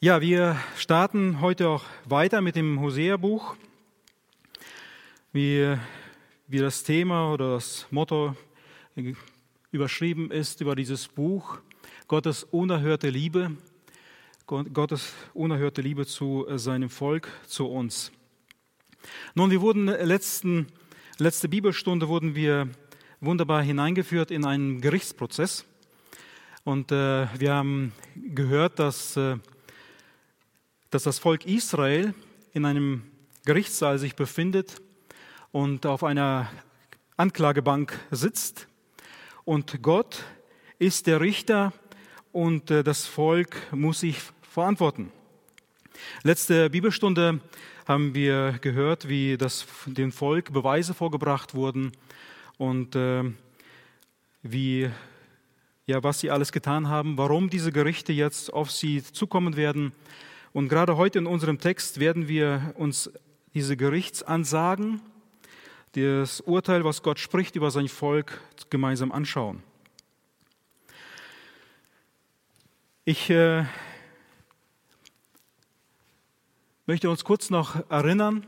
Ja, wir starten heute auch weiter mit dem Hosea-Buch. Wie, wie das Thema oder das Motto überschrieben ist über dieses Buch, Gottes unerhörte Liebe, Gottes unerhörte Liebe zu seinem Volk, zu uns. Nun, wir wurden letzten, letzte Bibelstunde wurden wir wunderbar hineingeführt in einen Gerichtsprozess. Und äh, wir haben gehört, dass äh, dass das Volk Israel in einem Gerichtssaal sich befindet und auf einer Anklagebank sitzt. Und Gott ist der Richter und äh, das Volk muss sich verantworten. Letzte Bibelstunde haben wir gehört, wie das dem Volk Beweise vorgebracht wurden und äh, wie ja was sie alles getan haben, warum diese Gerichte jetzt auf sie zukommen werden und gerade heute in unserem Text werden wir uns diese Gerichtsansagen, das Urteil, was Gott spricht über sein Volk, gemeinsam anschauen. Ich äh, möchte uns kurz noch erinnern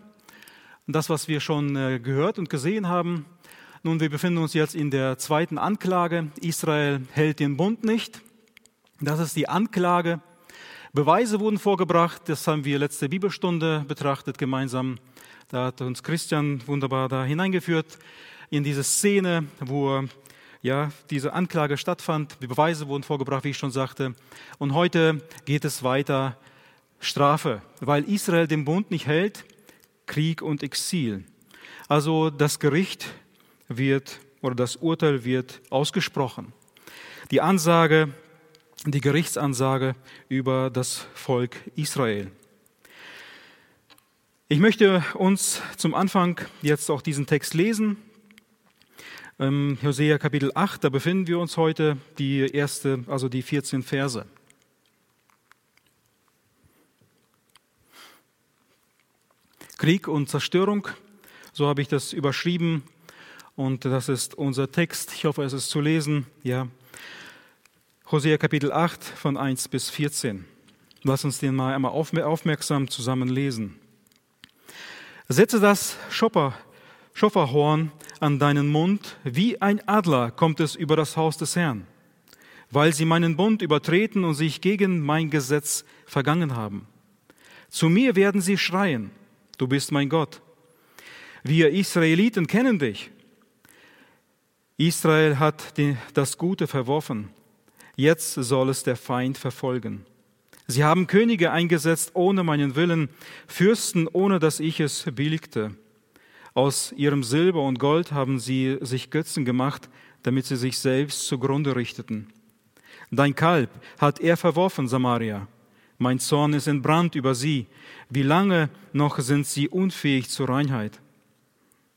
an das, was wir schon äh, gehört und gesehen haben. Nun, wir befinden uns jetzt in der zweiten Anklage. Israel hält den Bund nicht. Das ist die Anklage Beweise wurden vorgebracht, das haben wir letzte Bibelstunde betrachtet gemeinsam. Da hat uns Christian wunderbar da hineingeführt in diese Szene, wo ja, diese Anklage stattfand. Die Beweise wurden vorgebracht, wie ich schon sagte. Und heute geht es weiter Strafe, weil Israel den Bund nicht hält, Krieg und Exil. Also das Gericht wird oder das Urteil wird ausgesprochen. Die Ansage die Gerichtsansage über das Volk Israel. Ich möchte uns zum Anfang jetzt auch diesen Text lesen. Hosea Kapitel 8, da befinden wir uns heute, die erste, also die 14 Verse. Krieg und Zerstörung, so habe ich das überschrieben. Und das ist unser Text. Ich hoffe, es ist zu lesen. Ja, Hosea Kapitel 8 von 1 bis 14. Lass uns den mal einmal aufmerksam zusammen lesen. Setze das Schopper, Schofferhorn an deinen Mund, wie ein Adler kommt es über das Haus des Herrn, weil sie meinen Bund übertreten und sich gegen mein Gesetz vergangen haben. Zu mir werden sie schreien, du bist mein Gott. Wir Israeliten kennen dich. Israel hat das Gute verworfen Jetzt soll es der Feind verfolgen. Sie haben Könige eingesetzt ohne meinen Willen, Fürsten ohne dass ich es billigte. Aus ihrem Silber und Gold haben sie sich Götzen gemacht, damit sie sich selbst zugrunde richteten. Dein Kalb hat er verworfen, Samaria. Mein Zorn ist entbrannt über sie. Wie lange noch sind sie unfähig zur Reinheit?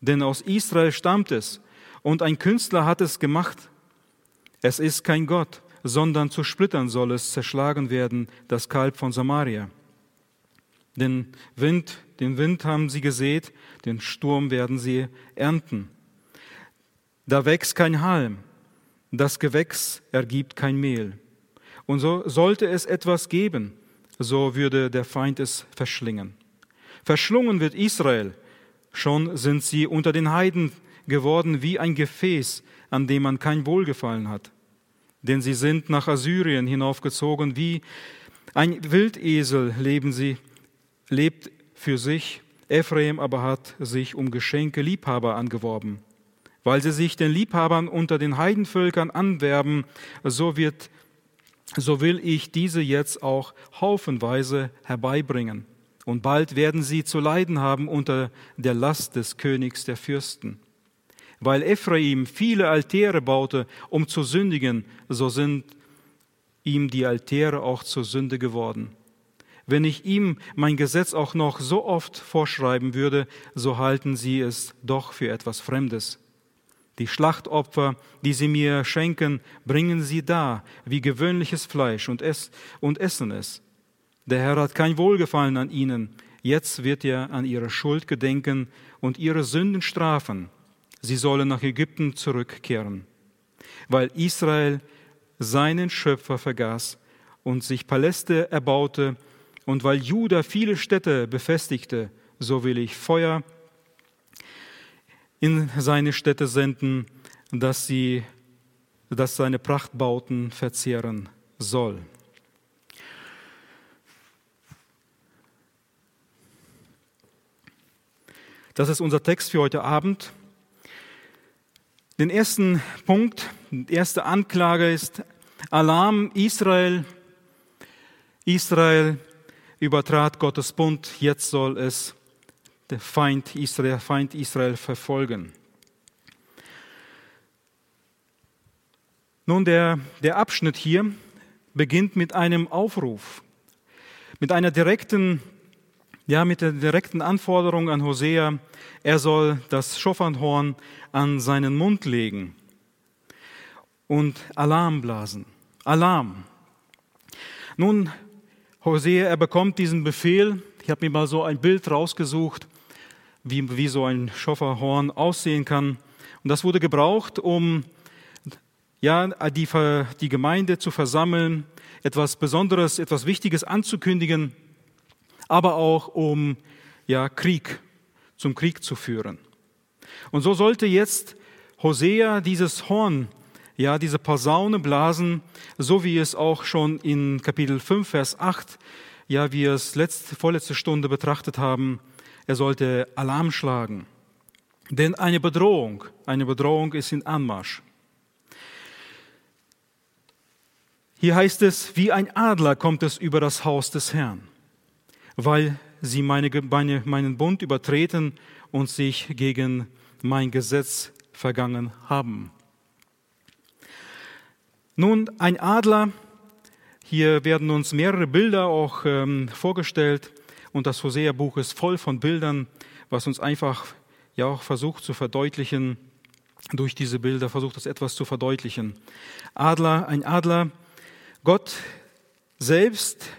Denn aus Israel stammt es, und ein Künstler hat es gemacht. Es ist kein Gott, sondern zu Splittern soll es zerschlagen werden, das Kalb von Samaria. Den Wind, den Wind haben sie gesät, den Sturm werden sie ernten. Da wächst kein Halm, das Gewächs ergibt kein Mehl. Und so sollte es etwas geben, so würde der Feind es verschlingen. Verschlungen wird Israel, schon sind sie unter den Heiden geworden wie ein Gefäß, an dem man kein Wohlgefallen hat denn sie sind nach Assyrien hinaufgezogen, wie ein Wildesel leben sie, lebt für sich, Ephraim aber hat sich um Geschenke Liebhaber angeworben. Weil sie sich den Liebhabern unter den Heidenvölkern anwerben, so wird so will ich diese jetzt auch haufenweise herbeibringen. Und bald werden sie zu leiden haben unter der Last des Königs der Fürsten. Weil Ephraim viele Altäre baute, um zu sündigen, so sind ihm die Altäre auch zur Sünde geworden. Wenn ich ihm mein Gesetz auch noch so oft vorschreiben würde, so halten sie es doch für etwas Fremdes. Die Schlachtopfer, die sie mir schenken, bringen sie da wie gewöhnliches Fleisch und, ess und essen es. Der Herr hat kein Wohlgefallen an ihnen. Jetzt wird er an ihre Schuld gedenken und ihre Sünden strafen sie sollen nach Ägypten zurückkehren, weil Israel seinen Schöpfer vergaß und sich Paläste erbaute und weil Juda viele Städte befestigte, so will ich Feuer in seine Städte senden, dass sie, dass seine Prachtbauten verzehren soll. Das ist unser Text für heute Abend. Den ersten Punkt, die erste Anklage ist Alarm Israel. Israel übertrat Gottes Bund, jetzt soll es der Feind Israel, Feind Israel verfolgen. Nun, der, der Abschnitt hier beginnt mit einem Aufruf, mit einer direkten, ja, mit der direkten Anforderung an Hosea, er soll das Schofernhorn an seinen Mund legen und Alarm blasen. Alarm. Nun, Hosea, er bekommt diesen Befehl. Ich habe mir mal so ein Bild rausgesucht, wie, wie so ein Schofferhorn aussehen kann. Und das wurde gebraucht, um ja, die, die Gemeinde zu versammeln, etwas Besonderes, etwas Wichtiges anzukündigen, aber auch um ja, Krieg, zum Krieg zu führen. Und so sollte jetzt Hosea dieses Horn ja, diese Posaune blasen, so wie es auch schon in Kapitel 5, Vers 8, ja, wie wir es letzte, vorletzte Stunde betrachtet haben, er sollte Alarm schlagen. Denn eine Bedrohung, eine Bedrohung ist in Anmarsch. Hier heißt es, wie ein Adler kommt es über das Haus des Herrn, weil sie meine, meine, meinen Bund übertreten und sich gegen mein Gesetz vergangen haben. Nun, ein Adler, hier werden uns mehrere Bilder auch ähm, vorgestellt und das Hosea-Buch ist voll von Bildern, was uns einfach ja auch versucht zu verdeutlichen, durch diese Bilder versucht das etwas zu verdeutlichen. Adler, ein Adler, Gott selbst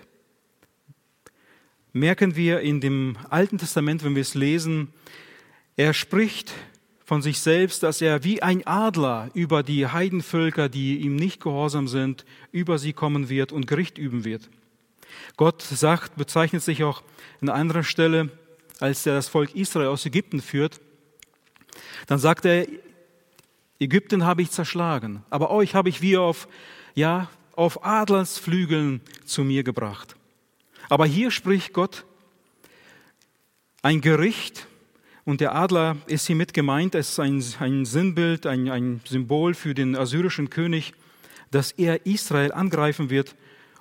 merken wir in dem Alten Testament, wenn wir es lesen, er spricht von sich selbst, dass er wie ein Adler über die Heidenvölker, die ihm nicht gehorsam sind, über sie kommen wird und Gericht üben wird. Gott sagt, bezeichnet sich auch an anderer Stelle, als er das Volk Israel aus Ägypten führt, dann sagt er, Ägypten habe ich zerschlagen, aber euch habe ich wie auf, ja, auf Adlersflügeln zu mir gebracht. Aber hier spricht Gott ein Gericht, und der Adler ist hier mit gemeint, es ist ein, ein Sinnbild, ein, ein Symbol für den assyrischen König, dass er Israel angreifen wird.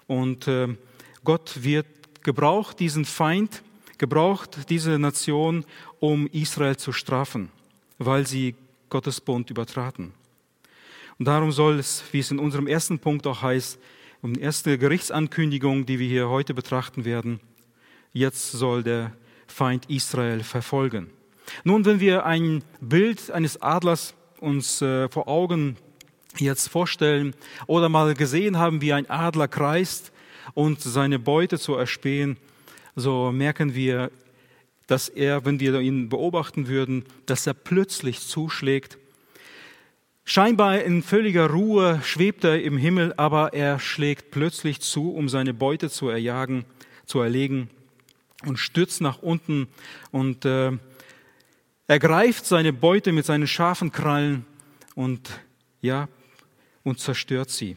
Und äh, Gott wird gebraucht, diesen Feind, gebraucht diese Nation, um Israel zu strafen, weil sie Gottes Bund übertraten. Und darum soll es, wie es in unserem ersten Punkt auch heißt, die erste Gerichtsankündigung, die wir hier heute betrachten werden, jetzt soll der Feind Israel verfolgen. Nun, wenn wir ein Bild eines Adlers uns äh, vor Augen jetzt vorstellen oder mal gesehen haben, wie ein Adler kreist und seine Beute zu erspähen, so merken wir, dass er, wenn wir ihn beobachten würden, dass er plötzlich zuschlägt. Scheinbar in völliger Ruhe schwebt er im Himmel, aber er schlägt plötzlich zu, um seine Beute zu erjagen, zu erlegen und stürzt nach unten und äh, er greift seine Beute mit seinen scharfen Krallen und, ja, und zerstört sie.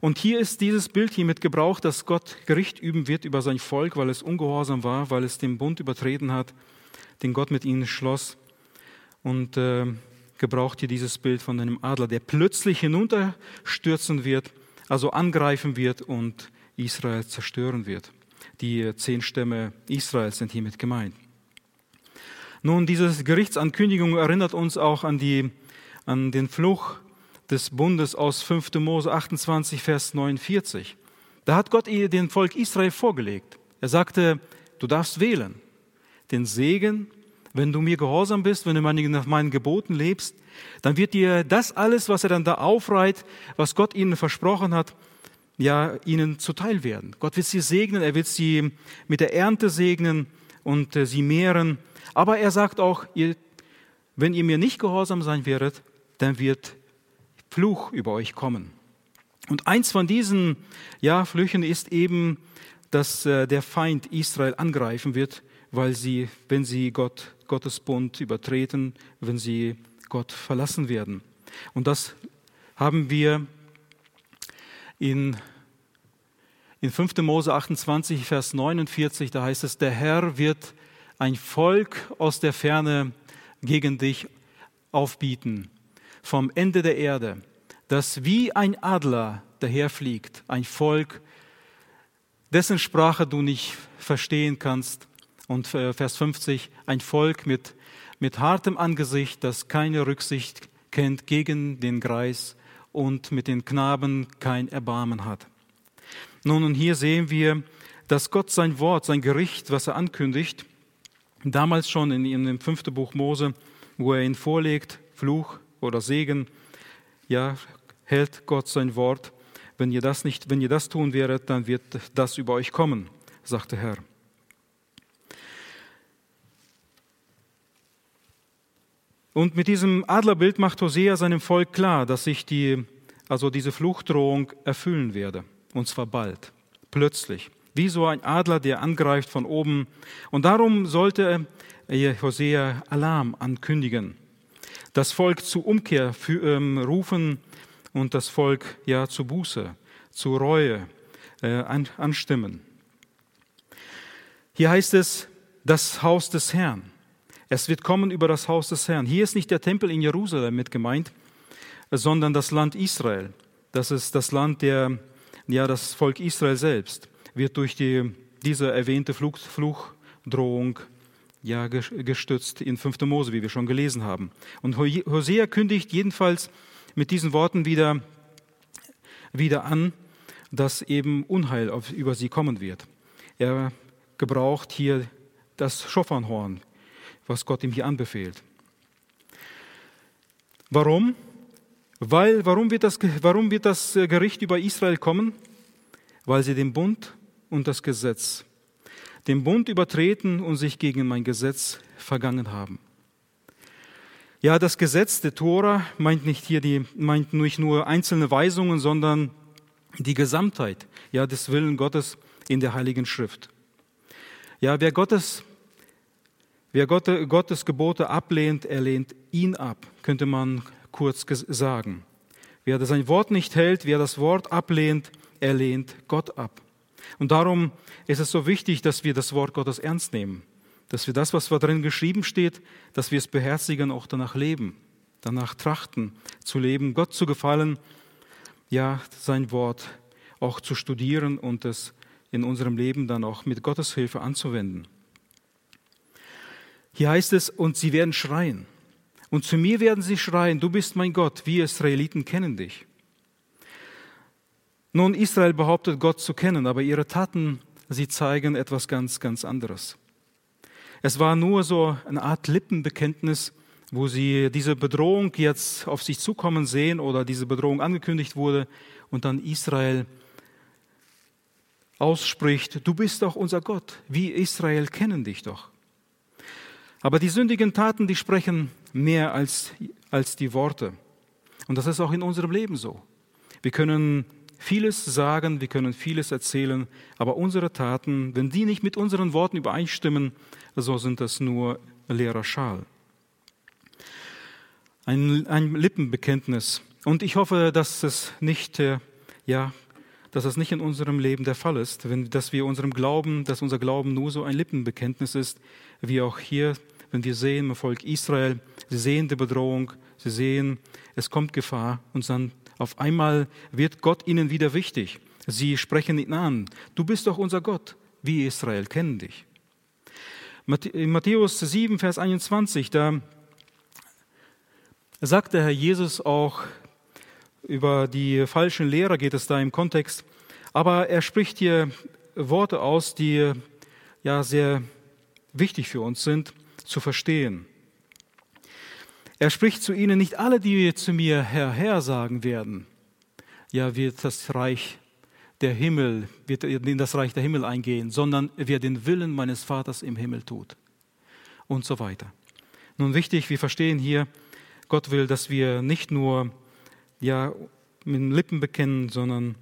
Und hier ist dieses Bild hier mit gebraucht, dass Gott Gericht üben wird über sein Volk, weil es ungehorsam war, weil es den Bund übertreten hat, den Gott mit ihnen schloss. Und äh, gebraucht hier dieses Bild von einem Adler, der plötzlich hinunterstürzen wird, also angreifen wird und Israel zerstören wird. Die zehn Stämme Israels sind hiermit gemeint. Nun, diese Gerichtsankündigung erinnert uns auch an, die, an den Fluch des Bundes aus 5. Mose 28, Vers 49. Da hat Gott ihr den Volk Israel vorgelegt. Er sagte, du darfst wählen. Den Segen, wenn du mir gehorsam bist, wenn du nach meinen Geboten lebst, dann wird dir das alles, was er dann da aufreiht, was Gott ihnen versprochen hat, ja, ihnen zuteil werden. Gott wird sie segnen, er wird sie mit der Ernte segnen und äh, sie mehren aber er sagt auch, ihr, wenn ihr mir nicht gehorsam sein werdet, dann wird Fluch über euch kommen. Und eins von diesen ja, Flüchen ist eben dass äh, der Feind Israel angreifen wird, weil sie, wenn sie Gott, Gottes Bund übertreten, wenn sie Gott verlassen werden. Und das haben wir in, in 5. Mose 28, Vers 49, da heißt es, der Herr wird ein Volk aus der Ferne gegen dich aufbieten, vom Ende der Erde, das wie ein Adler daherfliegt, ein Volk, dessen Sprache du nicht verstehen kannst. Und äh, Vers 50, ein Volk mit, mit hartem Angesicht, das keine Rücksicht kennt gegen den Greis und mit den Knaben kein Erbarmen hat. Nun, und hier sehen wir, dass Gott sein Wort, sein Gericht, was er ankündigt, damals schon in, in dem fünften Buch Mose, wo er ihn vorlegt, Fluch oder Segen, ja, hält Gott sein Wort. Wenn ihr das nicht, wenn ihr das tun werdet, dann wird das über euch kommen, sagt der Herr. Und mit diesem Adlerbild macht Hosea seinem Volk klar, dass sich die, also diese Fluchtdrohung erfüllen werde. Und zwar bald, plötzlich. Wie so ein Adler, der angreift von oben. Und darum sollte Hosea Alarm ankündigen. Das Volk zu Umkehr für, ähm, rufen und das Volk ja zu Buße, zu Reue äh, an, anstimmen. Hier heißt es, das Haus des Herrn. Es wird kommen über das Haus des Herrn. Hier ist nicht der Tempel in Jerusalem mit gemeint, sondern das Land Israel. Das ist das Land der, ja, das Volk Israel selbst wird durch die, diese erwähnte Fluch, Fluchdrohung ja, gestützt in 5. Mose, wie wir schon gelesen haben. Und Hosea kündigt jedenfalls mit diesen Worten wieder, wieder an, dass eben Unheil auf, über sie kommen wird. Er gebraucht hier das Schofernhorn, was Gott ihm hier anbefehlt. Warum? Weil, warum wird, das, warum wird das Gericht über Israel kommen? Weil sie den Bund und das Gesetz, den Bund übertreten und sich gegen mein Gesetz vergangen haben. Ja, das Gesetz der Tora meint nicht hier die, meint nicht nur einzelne Weisungen, sondern die Gesamtheit, ja, des Willen Gottes in der Heiligen Schrift. Ja, wer Gottes Wer Gottes Gebote ablehnt, er lehnt ihn ab, könnte man kurz sagen. Wer sein Wort nicht hält, wer das Wort ablehnt, er lehnt Gott ab. Und darum ist es so wichtig, dass wir das Wort Gottes ernst nehmen, dass wir das, was da drin geschrieben steht, dass wir es beherzigen, auch danach leben, danach trachten, zu leben, Gott zu gefallen, ja, sein Wort auch zu studieren und es in unserem Leben dann auch mit Gottes Hilfe anzuwenden. Hier heißt es, und sie werden schreien. Und zu mir werden sie schreien, du bist mein Gott, wir Israeliten kennen dich. Nun, Israel behauptet, Gott zu kennen, aber ihre Taten, sie zeigen etwas ganz, ganz anderes. Es war nur so eine Art Lippenbekenntnis, wo sie diese Bedrohung jetzt auf sich zukommen sehen oder diese Bedrohung angekündigt wurde und dann Israel ausspricht, du bist doch unser Gott, wir Israel kennen dich doch. Aber die sündigen Taten, die sprechen mehr als, als die Worte. Und das ist auch in unserem Leben so. Wir können vieles sagen, wir können vieles erzählen, aber unsere Taten, wenn die nicht mit unseren Worten übereinstimmen, so sind das nur leerer Schal. Ein, ein Lippenbekenntnis. Und ich hoffe, dass es nicht, äh, ja, dass es nicht in unserem Leben der Fall ist, wenn, dass wir unserem Glauben, dass unser Glauben nur so ein Lippenbekenntnis ist, wie auch hier wenn wir sehen im Volk Israel, sie sehen die Bedrohung, sie sehen, es kommt Gefahr und dann auf einmal wird Gott ihnen wieder wichtig. Sie sprechen ihn an. Du bist doch unser Gott. Wir Israel kennen dich. In Matthäus 7, Vers 21, da sagt der Herr Jesus auch, über die falschen Lehrer geht es da im Kontext, aber er spricht hier Worte aus, die ja sehr wichtig für uns sind zu verstehen. Er spricht zu ihnen, nicht alle, die zu mir Herr, Herr sagen werden, ja, wird das Reich der Himmel, wird in das Reich der Himmel eingehen, sondern wer den Willen meines Vaters im Himmel tut. Und so weiter. Nun wichtig, wir verstehen hier, Gott will, dass wir nicht nur ja, mit den Lippen bekennen, sondern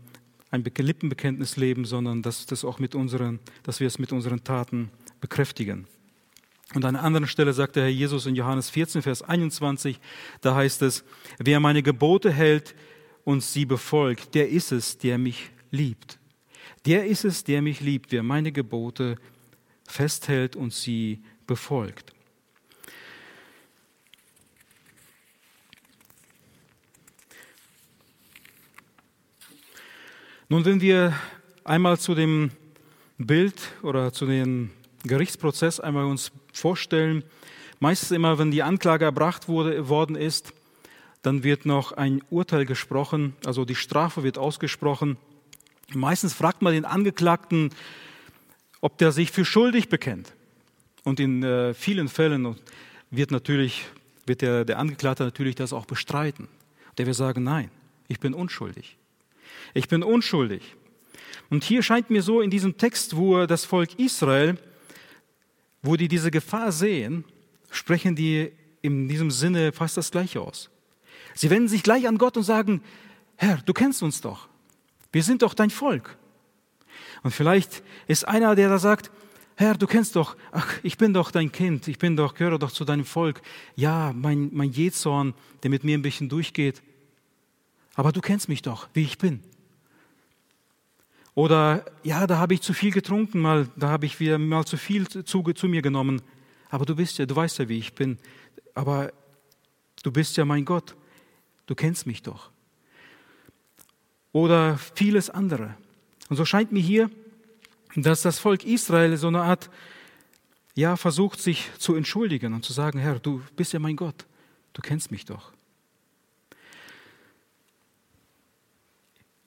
ein Lippenbekenntnis leben, sondern dass, das auch mit unseren, dass wir es mit unseren Taten bekräftigen. Und an einer anderen Stelle sagt der Herr Jesus in Johannes 14, Vers 21, da heißt es, wer meine Gebote hält und sie befolgt, der ist es, der mich liebt. Der ist es, der mich liebt, wer meine Gebote festhält und sie befolgt. Nun, wenn wir einmal zu dem Bild oder zu dem Gerichtsprozess einmal uns vorstellen, meistens immer, wenn die Anklage erbracht wurde, worden ist, dann wird noch ein Urteil gesprochen, also die Strafe wird ausgesprochen. Meistens fragt man den Angeklagten, ob der sich für schuldig bekennt. Und in äh, vielen Fällen wird natürlich, wird der, der Angeklagte natürlich das auch bestreiten. Der wird sagen, nein, ich bin unschuldig. Ich bin unschuldig. Und hier scheint mir so in diesem Text, wo das Volk Israel, wo die diese Gefahr sehen, sprechen die in diesem Sinne fast das Gleiche aus. Sie wenden sich gleich an Gott und sagen, Herr, du kennst uns doch. Wir sind doch dein Volk. Und vielleicht ist einer, der da sagt, Herr, du kennst doch, ach, ich bin doch dein Kind, ich bin doch, gehöre doch zu deinem Volk. Ja, mein, mein Jezorn, der mit mir ein bisschen durchgeht. Aber du kennst mich doch, wie ich bin. Oder ja, da habe ich zu viel getrunken, mal, da habe ich wieder mal zu viel zu, zu mir genommen. Aber du bist ja, du weißt ja, wie ich bin. Aber du bist ja mein Gott. Du kennst mich doch. Oder vieles andere. Und so scheint mir hier, dass das Volk Israel so eine Art, ja, versucht sich zu entschuldigen und zu sagen, Herr, du bist ja mein Gott. Du kennst mich doch.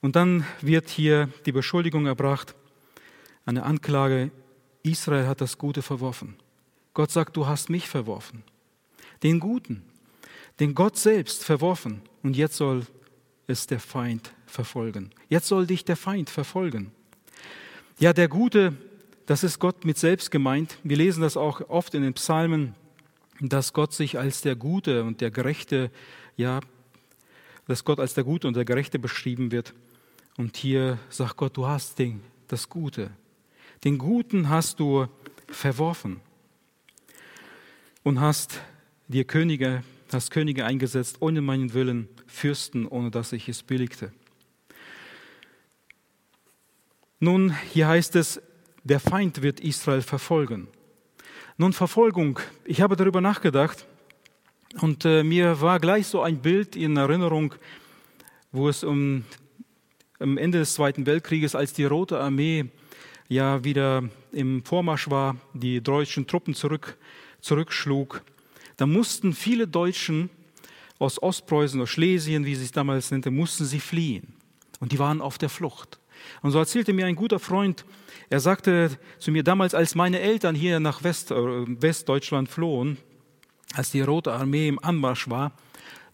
Und dann wird hier die Beschuldigung erbracht, eine Anklage, Israel hat das Gute verworfen. Gott sagt, du hast mich verworfen. Den Guten, den Gott selbst verworfen. Und jetzt soll es der Feind verfolgen. Jetzt soll dich der Feind verfolgen. Ja, der Gute, das ist Gott mit selbst gemeint. Wir lesen das auch oft in den Psalmen, dass Gott sich als der Gute und der Gerechte, ja, dass Gott als der Gute und der Gerechte beschrieben wird. Und hier sagt Gott, du hast den, das Gute. Den Guten hast du verworfen und hast dir Könige, hast Könige eingesetzt ohne meinen Willen, Fürsten, ohne dass ich es billigte. Nun, hier heißt es, der Feind wird Israel verfolgen. Nun, Verfolgung, ich habe darüber nachgedacht und äh, mir war gleich so ein Bild in Erinnerung, wo es um am Ende des Zweiten Weltkrieges, als die Rote Armee ja wieder im Vormarsch war, die deutschen Truppen zurück, zurückschlug, da mussten viele Deutschen aus Ostpreußen, aus Schlesien, wie sie es damals nannte, mussten sie fliehen. Und die waren auf der Flucht. Und so erzählte mir ein guter Freund, er sagte zu mir damals, als meine Eltern hier nach West, äh, Westdeutschland flohen, als die Rote Armee im Anmarsch war,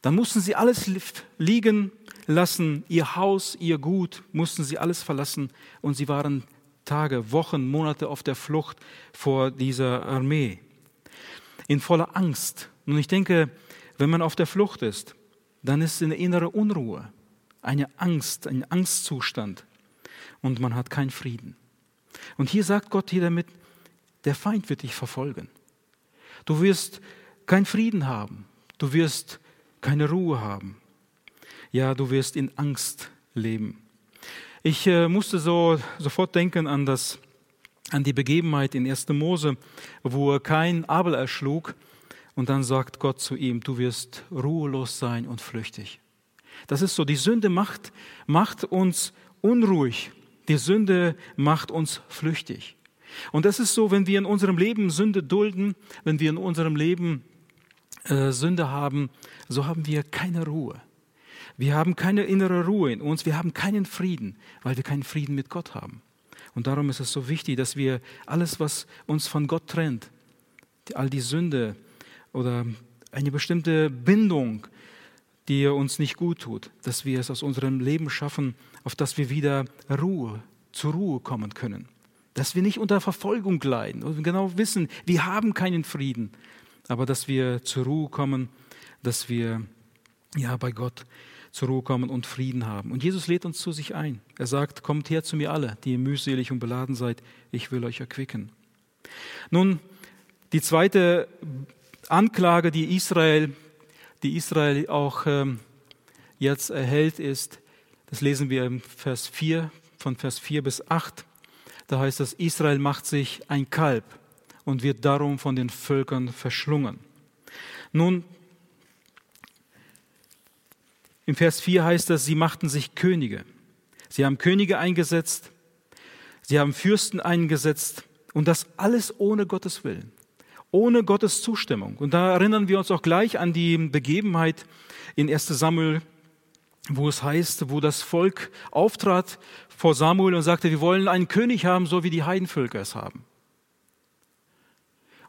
dann mussten sie alles liegen lassen, ihr Haus, ihr Gut, mussten sie alles verlassen und sie waren Tage, Wochen, Monate auf der Flucht vor dieser Armee. In voller Angst. Und ich denke, wenn man auf der Flucht ist, dann ist eine innere Unruhe, eine Angst, ein Angstzustand und man hat keinen Frieden. Und hier sagt Gott hier damit, der Feind wird dich verfolgen. Du wirst keinen Frieden haben. Du wirst keine Ruhe haben. Ja, du wirst in Angst leben. Ich äh, musste so sofort denken an, das, an die Begebenheit in 1. Mose, wo kein Abel erschlug und dann sagt Gott zu ihm, du wirst ruhelos sein und flüchtig. Das ist so, die Sünde macht, macht uns unruhig. Die Sünde macht uns flüchtig. Und das ist so, wenn wir in unserem Leben Sünde dulden, wenn wir in unserem Leben äh, Sünde haben, so haben wir keine Ruhe. Wir haben keine innere Ruhe in uns, wir haben keinen Frieden, weil wir keinen Frieden mit Gott haben. Und darum ist es so wichtig, dass wir alles, was uns von Gott trennt, all die Sünde oder eine bestimmte Bindung, die uns nicht gut tut, dass wir es aus unserem Leben schaffen, auf dass wir wieder Ruhe, zur Ruhe kommen können. Dass wir nicht unter Verfolgung leiden und genau wissen, wir haben keinen Frieden, aber dass wir zur Ruhe kommen, dass wir ja bei Gott zur Ruhe kommen und Frieden haben. Und Jesus lädt uns zu sich ein. Er sagt, kommt her zu mir alle, die ihr mühselig und beladen seid, ich will euch erquicken. Nun, die zweite Anklage, die Israel, die Israel auch ähm, jetzt erhält, ist, das lesen wir im Vers 4, von Vers 4 bis 8. Da heißt es, Israel macht sich ein Kalb und wird darum von den Völkern verschlungen. Nun, im Vers 4 heißt es, sie machten sich Könige. Sie haben Könige eingesetzt, sie haben Fürsten eingesetzt und das alles ohne Gottes Willen, ohne Gottes Zustimmung. Und da erinnern wir uns auch gleich an die Begebenheit in 1 Samuel, wo es heißt, wo das Volk auftrat vor Samuel und sagte, wir wollen einen König haben, so wie die Heidenvölker es haben.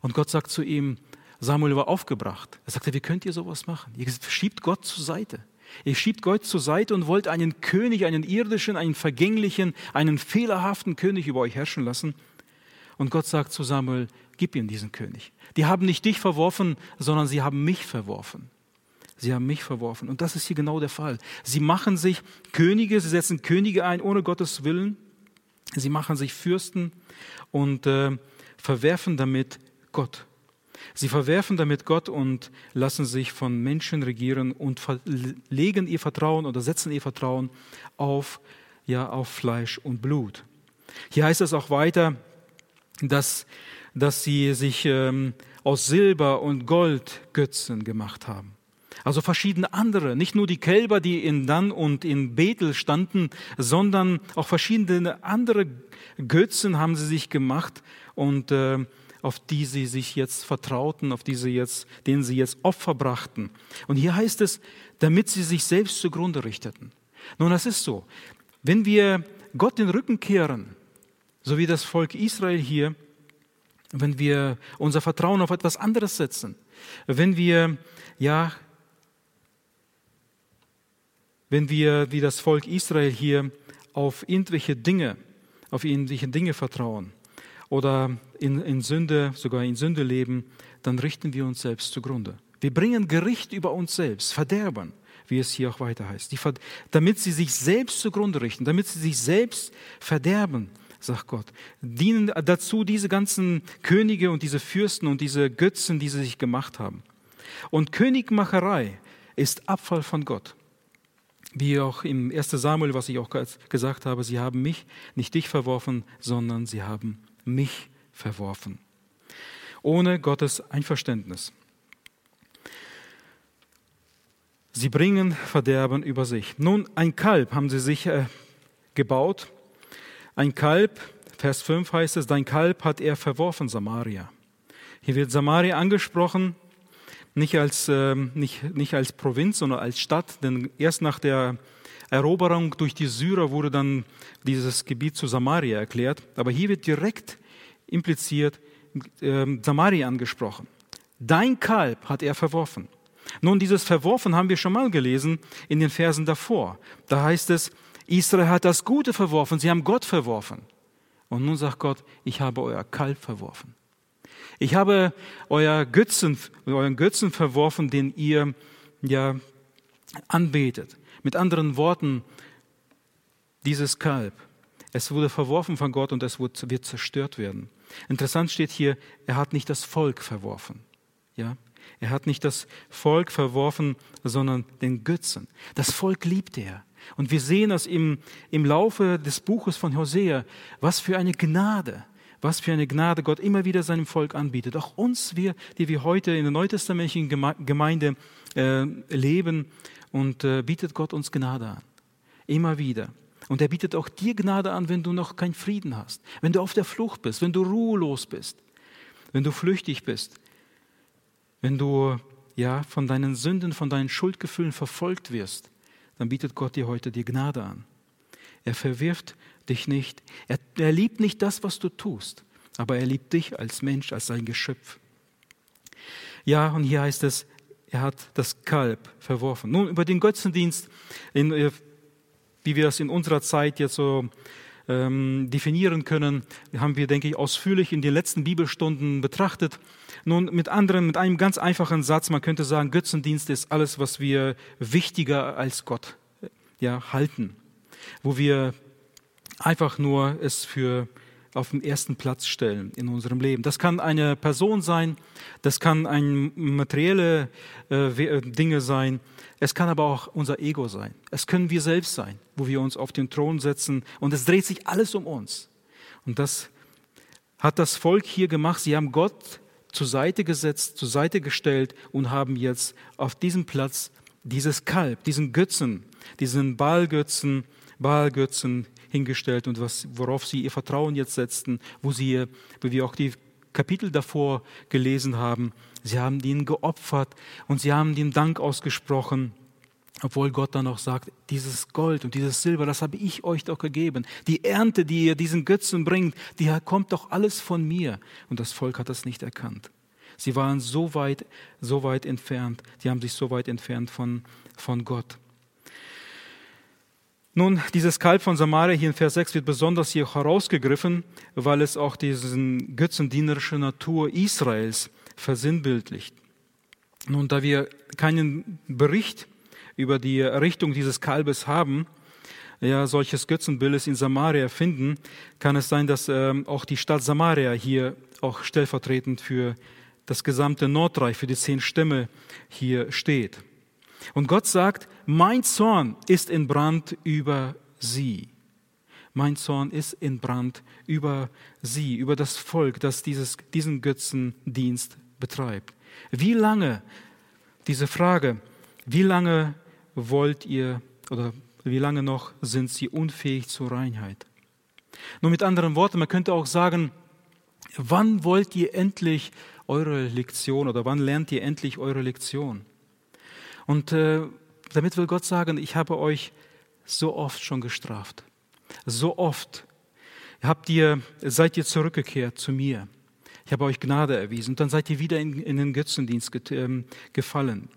Und Gott sagt zu ihm, Samuel war aufgebracht. Er sagte, wie könnt ihr sowas machen? Ihr schiebt Gott zur Seite. Ihr schiebt Gott zur Seite und wollt einen König, einen irdischen, einen vergänglichen, einen fehlerhaften König über euch herrschen lassen. Und Gott sagt zu Samuel, gib ihm diesen König. Die haben nicht dich verworfen, sondern sie haben mich verworfen. Sie haben mich verworfen. Und das ist hier genau der Fall. Sie machen sich Könige, sie setzen Könige ein ohne Gottes Willen. Sie machen sich Fürsten und äh, verwerfen damit Gott. Sie verwerfen damit Gott und lassen sich von Menschen regieren und legen ihr Vertrauen oder setzen ihr Vertrauen auf, ja, auf Fleisch und Blut. Hier heißt es auch weiter, dass, dass sie sich ähm, aus Silber und Gold Götzen gemacht haben. Also verschiedene andere, nicht nur die Kälber, die in Dan und in Bethel standen, sondern auch verschiedene andere Götzen haben sie sich gemacht und äh, auf die sie sich jetzt vertrauten, auf die sie jetzt, denen sie jetzt Opfer brachten. Und hier heißt es, damit sie sich selbst zugrunde richteten. Nun, das ist so. Wenn wir Gott den Rücken kehren, so wie das Volk Israel hier, wenn wir unser Vertrauen auf etwas anderes setzen, wenn wir, ja, wenn wir wie das Volk Israel hier auf irgendwelche Dinge, auf irgendwelche Dinge vertrauen, oder in, in Sünde, sogar in Sünde leben, dann richten wir uns selbst zugrunde. Wir bringen Gericht über uns selbst, Verderben, wie es hier auch weiter heißt, die, damit sie sich selbst zugrunde richten, damit sie sich selbst verderben, sagt Gott. Dienen dazu diese ganzen Könige und diese Fürsten und diese Götzen, die sie sich gemacht haben. Und Königmacherei ist Abfall von Gott. Wie auch im 1. Samuel, was ich auch gesagt habe, sie haben mich, nicht dich verworfen, sondern sie haben mich verworfen. Ohne Gottes Einverständnis. Sie bringen Verderben über sich. Nun, ein Kalb haben sie sich äh, gebaut. Ein Kalb, Vers 5 heißt es, dein Kalb hat er verworfen, Samaria. Hier wird Samaria angesprochen, nicht als, äh, nicht, nicht als Provinz, sondern als Stadt, denn erst nach der Eroberung durch die Syrer wurde dann dieses Gebiet zu Samaria erklärt. Aber hier wird direkt impliziert äh, Samaria angesprochen. Dein Kalb hat er verworfen. Nun, dieses Verworfen haben wir schon mal gelesen in den Versen davor. Da heißt es, Israel hat das Gute verworfen, sie haben Gott verworfen. Und nun sagt Gott, ich habe euer Kalb verworfen. Ich habe euer Götzen, euren Götzen verworfen, den ihr ja anbetet. Mit anderen Worten, dieses Kalb, es wurde verworfen von Gott und es wird zerstört werden. Interessant steht hier, er hat nicht das Volk verworfen. Ja? Er hat nicht das Volk verworfen, sondern den Götzen. Das Volk liebt er. Und wir sehen das im, im Laufe des Buches von Hosea, was für eine Gnade, was für eine Gnade Gott immer wieder seinem Volk anbietet. Auch uns, wir, die wir heute in der neutestamentlichen Gemeinde äh, leben, und äh, bietet Gott uns Gnade an. Immer wieder. Und er bietet auch dir Gnade an, wenn du noch keinen Frieden hast, wenn du auf der Flucht bist, wenn du ruhelos bist, wenn du flüchtig bist, wenn du ja von deinen Sünden, von deinen Schuldgefühlen verfolgt wirst, dann bietet Gott dir heute die Gnade an. Er verwirft dich nicht. Er, er liebt nicht das, was du tust, aber er liebt dich als Mensch, als sein Geschöpf. Ja, und hier heißt es, er hat das Kalb verworfen. Nun, über den Götzendienst, in, äh, wie wir das in unserer Zeit jetzt so ähm, definieren können, haben wir, denke ich, ausführlich in den letzten Bibelstunden betrachtet. Nun, mit anderen, mit einem ganz einfachen Satz, man könnte sagen, Götzendienst ist alles, was wir wichtiger als Gott ja, halten, wo wir einfach nur es für auf den ersten Platz stellen in unserem Leben. Das kann eine Person sein, das kann ein materielle äh, äh, Dinge sein, es kann aber auch unser Ego sein. Es können wir selbst sein, wo wir uns auf den Thron setzen und es dreht sich alles um uns. Und das hat das Volk hier gemacht. Sie haben Gott zur Seite gesetzt, zur Seite gestellt und haben jetzt auf diesem Platz dieses Kalb, diesen Götzen, diesen Baalgötzen, Baalgötzen hingestellt und was, worauf sie ihr Vertrauen jetzt setzten, wo sie, wie wir auch die Kapitel davor gelesen haben, sie haben ihnen geopfert und sie haben den Dank ausgesprochen, obwohl Gott dann auch sagt, dieses Gold und dieses Silber, das habe ich euch doch gegeben. Die Ernte, die ihr diesen Götzen bringt, die kommt doch alles von mir. Und das Volk hat das nicht erkannt. Sie waren so weit, so weit entfernt, die haben sich so weit entfernt von, von Gott. Nun, dieses Kalb von Samaria hier in Vers 6 wird besonders hier herausgegriffen, weil es auch diesen götzendienerische Natur Israels versinnbildlicht. Nun, da wir keinen Bericht über die Errichtung dieses Kalbes haben, ja, solches Götzenbildes in Samaria finden, kann es sein, dass ähm, auch die Stadt Samaria hier auch stellvertretend für das gesamte Nordreich, für die zehn Stämme hier steht. Und Gott sagt, mein Zorn ist in Brand über sie. Mein Zorn ist in Brand über sie, über das Volk, das dieses, diesen Götzendienst betreibt. Wie lange, diese Frage, wie lange wollt ihr oder wie lange noch sind sie unfähig zur Reinheit? Nur mit anderen Worten, man könnte auch sagen, wann wollt ihr endlich eure Lektion oder wann lernt ihr endlich eure Lektion? Und äh, damit will Gott sagen, ich habe euch so oft schon gestraft. So oft habt ihr, seid ihr zurückgekehrt zu mir. Ich habe euch Gnade erwiesen. Und dann seid ihr wieder in, in den Götzendienst ähm, gefallen,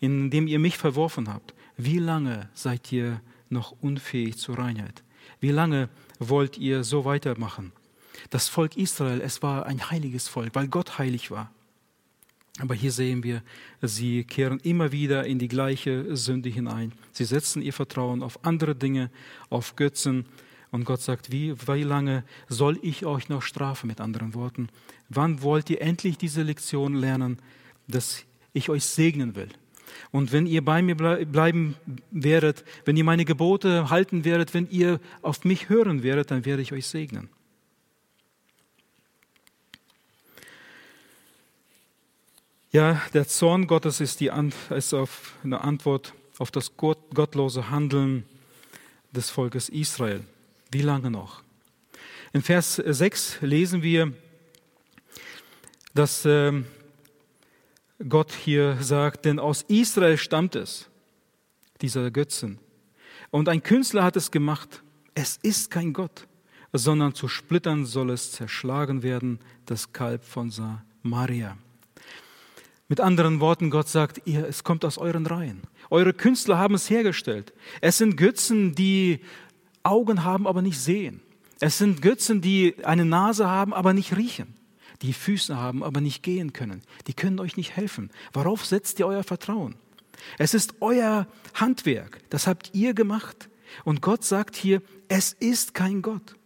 indem ihr mich verworfen habt. Wie lange seid ihr noch unfähig zur Reinheit? Wie lange wollt ihr so weitermachen? Das Volk Israel, es war ein heiliges Volk, weil Gott heilig war. Aber hier sehen wir, sie kehren immer wieder in die gleiche Sünde hinein. Sie setzen ihr Vertrauen auf andere Dinge, auf Götzen. Und Gott sagt, wie, wie lange soll ich euch noch strafen, mit anderen Worten? Wann wollt ihr endlich diese Lektion lernen, dass ich euch segnen will? Und wenn ihr bei mir bleiben werdet, wenn ihr meine Gebote halten werdet, wenn ihr auf mich hören werdet, dann werde ich euch segnen. Ja, der Zorn Gottes ist, die, ist auf eine Antwort auf das gottlose Handeln des Volkes Israel. Wie lange noch? In Vers 6 lesen wir, dass ähm, Gott hier sagt, denn aus Israel stammt es, dieser Götzen. Und ein Künstler hat es gemacht. Es ist kein Gott, sondern zu Splittern soll es zerschlagen werden, das Kalb von Samaria. Mit anderen Worten, Gott sagt, ihr, es kommt aus euren Reihen. Eure Künstler haben es hergestellt. Es sind Götzen, die Augen haben, aber nicht sehen. Es sind Götzen, die eine Nase haben, aber nicht riechen. Die Füße haben, aber nicht gehen können. Die können euch nicht helfen. Worauf setzt ihr euer Vertrauen? Es ist euer Handwerk. Das habt ihr gemacht. Und Gott sagt hier, es ist kein Gott.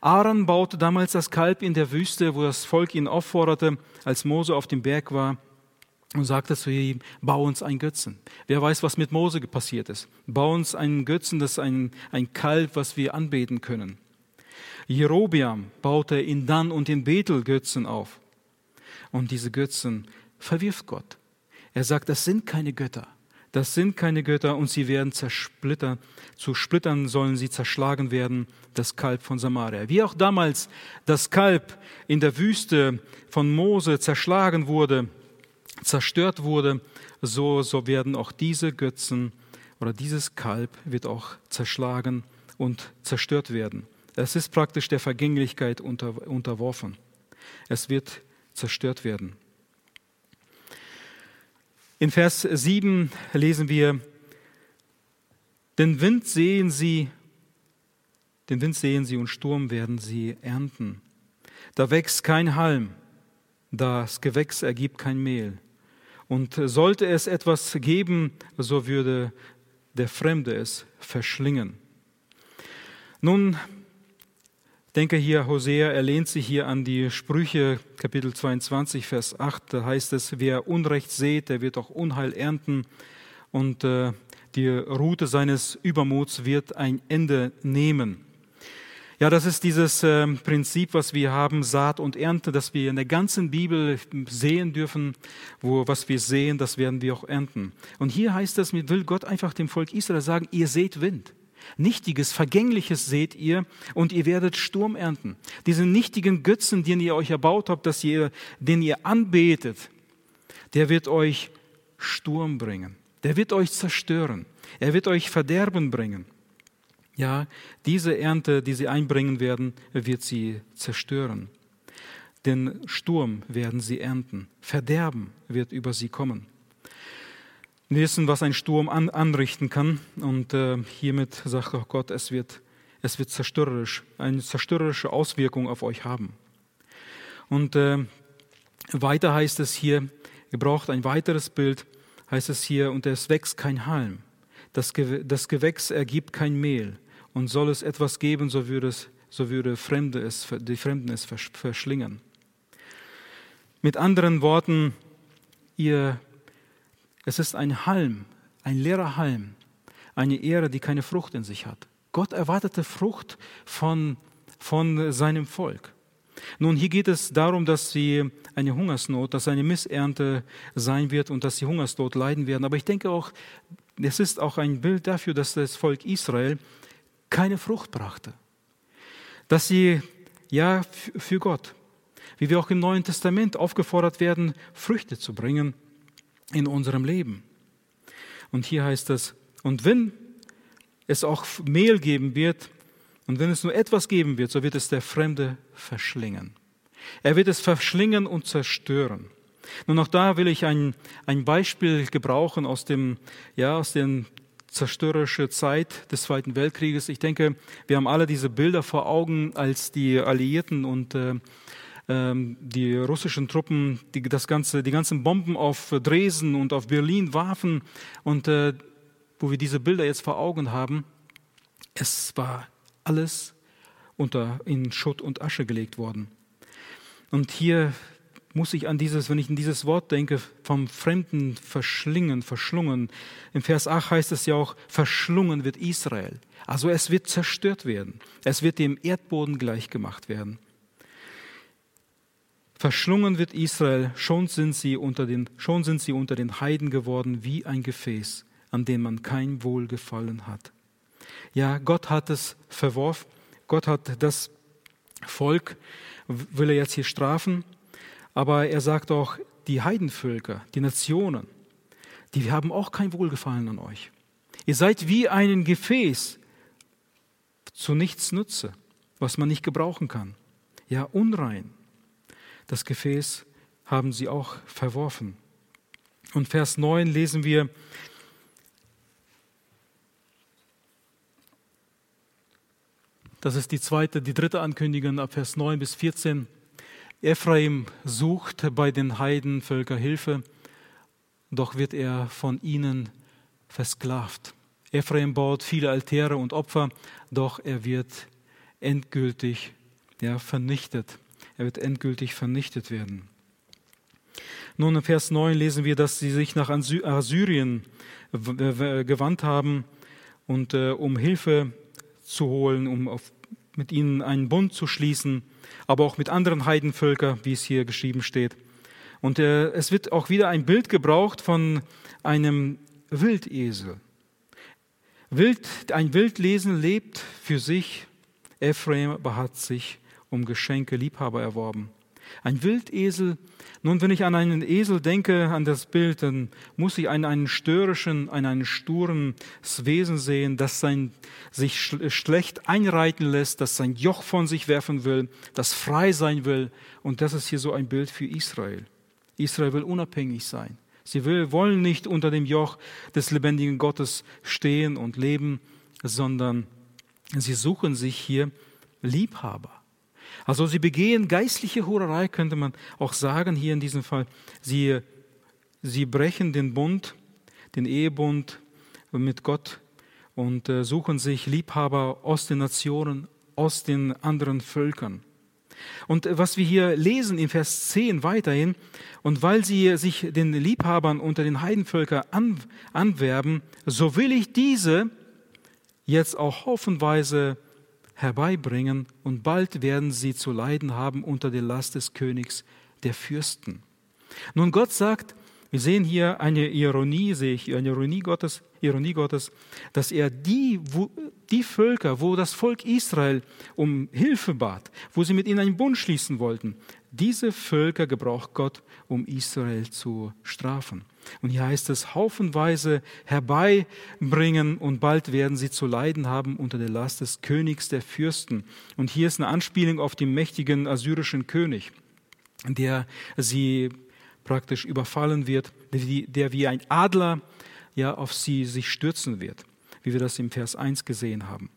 Aaron baute damals das Kalb in der Wüste, wo das Volk ihn aufforderte, als Mose auf dem Berg war, und sagte zu ihm, bau uns ein Götzen. Wer weiß, was mit Mose passiert ist. Bau uns einen Götzen, das ist ein, ein Kalb, was wir anbeten können. Jerobiam baute in Dan und in Bethel Götzen auf. Und diese Götzen verwirft Gott. Er sagt, das sind keine Götter. Das sind keine Götter und sie werden zersplittern. Zu Splittern sollen sie zerschlagen werden, das Kalb von Samaria. Wie auch damals das Kalb in der Wüste von Mose zerschlagen wurde, zerstört wurde, so, so werden auch diese Götzen oder dieses Kalb wird auch zerschlagen und zerstört werden. Es ist praktisch der Vergänglichkeit unter, unterworfen. Es wird zerstört werden. In Vers 7 lesen wir, den Wind sehen sie, Den Wind sehen sie und Sturm werden sie ernten. Da wächst kein Halm, das Gewächs ergibt kein Mehl. Und sollte es etwas geben, so würde der Fremde es verschlingen. Nun, denke hier, Hosea, er lehnt sich hier an die Sprüche, Kapitel 22, Vers 8. Da heißt es, wer Unrecht sät, der wird auch Unheil ernten. Und äh, die Route seines Übermuts wird ein Ende nehmen. Ja, das ist dieses äh, Prinzip, was wir haben, Saat und Ernte, das wir in der ganzen Bibel sehen dürfen, wo was wir sehen, das werden wir auch ernten. Und hier heißt es, will Gott einfach dem Volk Israel sagen, ihr seht Wind. Nichtiges, Vergängliches seht ihr und ihr werdet Sturm ernten. Diese nichtigen Götzen, den ihr euch erbaut habt, dass ihr, den ihr anbetet, der wird euch Sturm bringen. Der wird euch zerstören. Er wird euch Verderben bringen. Ja, diese Ernte, die sie einbringen werden, wird sie zerstören. Den Sturm werden sie ernten. Verderben wird über sie kommen. Wissen, was ein Sturm an, anrichten kann. Und äh, hiermit sagt auch Gott, es wird, es wird zerstörerisch, eine zerstörerische Auswirkung auf euch haben. Und äh, weiter heißt es hier, ihr braucht ein weiteres Bild, heißt es hier, und es wächst kein Halm. Das, das Gewächs ergibt kein Mehl. Und soll es etwas geben, so würde, es, so würde Fremde es, die Fremden es verschlingen. Mit anderen Worten, ihr, es ist ein Halm, ein leerer Halm, eine Ehre, die keine Frucht in sich hat. Gott erwartete Frucht von, von seinem Volk. Nun, hier geht es darum, dass sie eine Hungersnot, dass eine Missernte sein wird und dass sie Hungersnot leiden werden. Aber ich denke auch, es ist auch ein Bild dafür, dass das Volk Israel keine Frucht brachte. Dass sie, ja, für Gott, wie wir auch im Neuen Testament aufgefordert werden, Früchte zu bringen in unserem Leben. Und hier heißt es, und wenn es auch Mehl geben wird, und wenn es nur etwas geben wird, so wird es der Fremde verschlingen. Er wird es verschlingen und zerstören. Nun auch da will ich ein, ein Beispiel gebrauchen aus dem, ja, aus den zerstörerische Zeit des Zweiten Weltkrieges. Ich denke, wir haben alle diese Bilder vor Augen, als die Alliierten und äh, die russischen Truppen die, das ganze, die ganzen Bomben auf Dresden und auf Berlin warfen und äh, wo wir diese Bilder jetzt vor Augen haben, es war alles unter in Schutt und Asche gelegt worden. Und hier muss ich an dieses, wenn ich an dieses Wort denke, vom Fremden verschlingen, verschlungen. Im Vers 8 heißt es ja auch, verschlungen wird Israel. Also es wird zerstört werden. Es wird dem Erdboden gleichgemacht werden. Verschlungen wird Israel, schon sind sie unter den, schon sind sie unter den Heiden geworden wie ein Gefäß, an dem man kein Wohlgefallen hat. Ja, Gott hat es verworfen. Gott hat das Volk, will er jetzt hier strafen, aber er sagt auch, die Heidenvölker, die Nationen, die haben auch kein Wohlgefallen an euch. Ihr seid wie ein Gefäß zu nichts Nutze, was man nicht gebrauchen kann. Ja, unrein. Das Gefäß haben sie auch verworfen. Und Vers 9 lesen wir, das ist die zweite, die dritte Ankündigung ab Vers 9 bis 14. Ephraim sucht bei den Heidenvölkern Hilfe, doch wird er von ihnen versklavt. Ephraim baut viele Altäre und Opfer, doch er wird endgültig ja, vernichtet. Er wird endgültig vernichtet werden. Nun in Vers 9 lesen wir, dass sie sich nach Assyrien gewandt haben und äh, um Hilfe zu holen, um auf, mit ihnen einen Bund zu schließen aber auch mit anderen Heidenvölkern, wie es hier geschrieben steht. Und äh, es wird auch wieder ein Bild gebraucht von einem Wildesel. Wild, ein Wildlesen lebt für sich. Ephraim hat sich um Geschenke Liebhaber erworben. Ein Wildesel nun, wenn ich an einen Esel denke, an das Bild, dann muss ich an einen störrischen, an einen sturen Wesen sehen, das sein, sich schlecht einreiten lässt, das sein Joch von sich werfen will, das frei sein will. Und das ist hier so ein Bild für Israel. Israel will unabhängig sein. Sie will, wollen nicht unter dem Joch des lebendigen Gottes stehen und leben, sondern Sie suchen sich hier Liebhaber. Also sie begehen geistliche Hurerei, könnte man auch sagen hier in diesem Fall. Sie, sie brechen den Bund, den Ehebund mit Gott und äh, suchen sich Liebhaber aus den Nationen, aus den anderen Völkern. Und äh, was wir hier lesen in Vers 10 weiterhin, und weil sie sich den Liebhabern unter den Heidenvölkern an, anwerben, so will ich diese jetzt auch haufenweise herbeibringen, und bald werden sie zu leiden haben unter der Last des Königs der Fürsten. Nun, Gott sagt, wir sehen hier eine Ironie, sehe ich eine Ironie Gottes, Ironie Gottes, dass er die, wo, die Völker, wo das Volk Israel um Hilfe bat, wo sie mit ihnen einen Bund schließen wollten, diese Völker gebraucht Gott, um Israel zu strafen. Und hier heißt es, haufenweise herbeibringen und bald werden sie zu leiden haben unter der Last des Königs der Fürsten. Und hier ist eine Anspielung auf den mächtigen assyrischen König, der sie praktisch überfallen wird, der wie ein Adler ja auf sie sich stürzen wird, wie wir das im Vers 1 gesehen haben.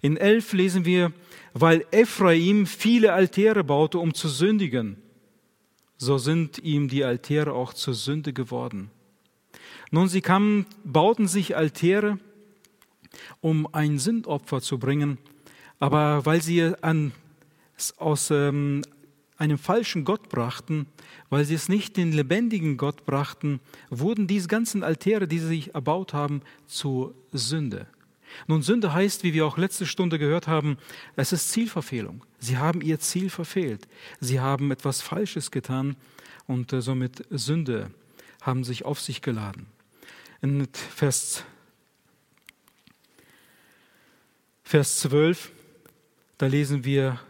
In 11 lesen wir, weil Ephraim viele Altäre baute, um zu sündigen, so sind ihm die Altäre auch zur Sünde geworden. Nun, sie kamen, bauten sich Altäre, um ein Sündopfer zu bringen, aber weil sie an, aus ähm, einem falschen Gott brachten, weil sie es nicht den lebendigen Gott brachten, wurden diese ganzen Altäre, die sie sich erbaut haben, zur Sünde. Nun, Sünde heißt, wie wir auch letzte Stunde gehört haben, es ist Zielverfehlung. Sie haben ihr Ziel verfehlt. Sie haben etwas Falsches getan und äh, somit Sünde haben sich auf sich geladen. In Vers, Vers 12, da lesen wir,